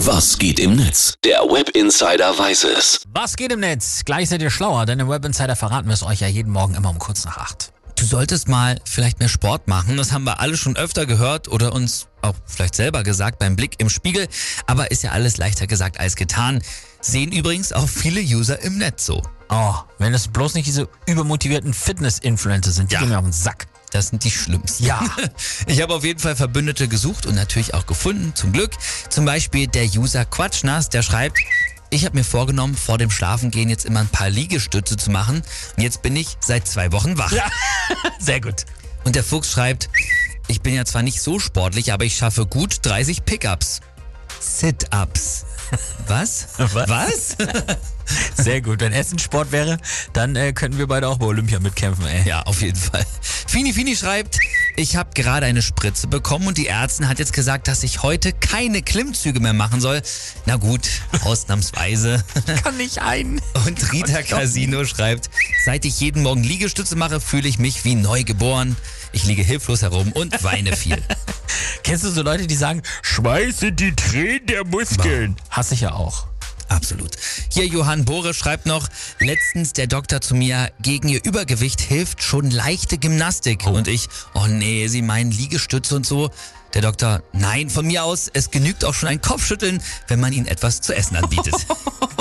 Was geht im Netz? Der Web Insider weiß es. Was geht im Netz? Gleich seid ihr schlauer, denn im Web Insider verraten wir es euch ja jeden Morgen immer um kurz nach acht. Du solltest mal vielleicht mehr Sport machen. Das haben wir alle schon öfter gehört oder uns auch vielleicht selber gesagt beim Blick im Spiegel. Aber ist ja alles leichter gesagt als getan. Sehen übrigens auch viele User im Netz so. Oh, wenn es bloß nicht diese übermotivierten Fitness-Influencer sind, die Ja. gehen mir auf den Sack. Das sind die schlimmsten. Ja. Ich habe auf jeden Fall Verbündete gesucht und natürlich auch gefunden, zum Glück. Zum Beispiel der User Quatschnass, der schreibt, ich habe mir vorgenommen, vor dem Schlafengehen jetzt immer ein paar Liegestütze zu machen. Und jetzt bin ich seit zwei Wochen wach. Sehr gut. Und der Fuchs schreibt, ich bin ja zwar nicht so sportlich, aber ich schaffe gut 30 Pickups. Sit-ups. Was? Was? Was? Sehr gut. Wenn Essen Sport wäre, dann äh, könnten wir beide auch bei Olympia mitkämpfen, ey. Ja, auf jeden Fall. Fini Fini schreibt, ich habe gerade eine Spritze bekommen und die Ärztin hat jetzt gesagt, dass ich heute keine Klimmzüge mehr machen soll. Na gut, ausnahmsweise. Kann nicht ein. Und Rita Casino schreibt, seit ich jeden Morgen Liegestütze mache, fühle ich mich wie neu geboren. Ich liege hilflos herum und weine viel. Kennst du so Leute, die sagen, schmeiße die Tränen der Muskeln? Hasse ich ja auch. Absolut. Hier Johann Bohre schreibt noch, letztens der Doktor zu mir, gegen ihr Übergewicht hilft schon leichte Gymnastik. Und ich, oh nee, Sie meinen Liegestütze und so. Der Doktor, nein, von mir aus, es genügt auch schon ein Kopfschütteln, wenn man ihnen etwas zu essen anbietet.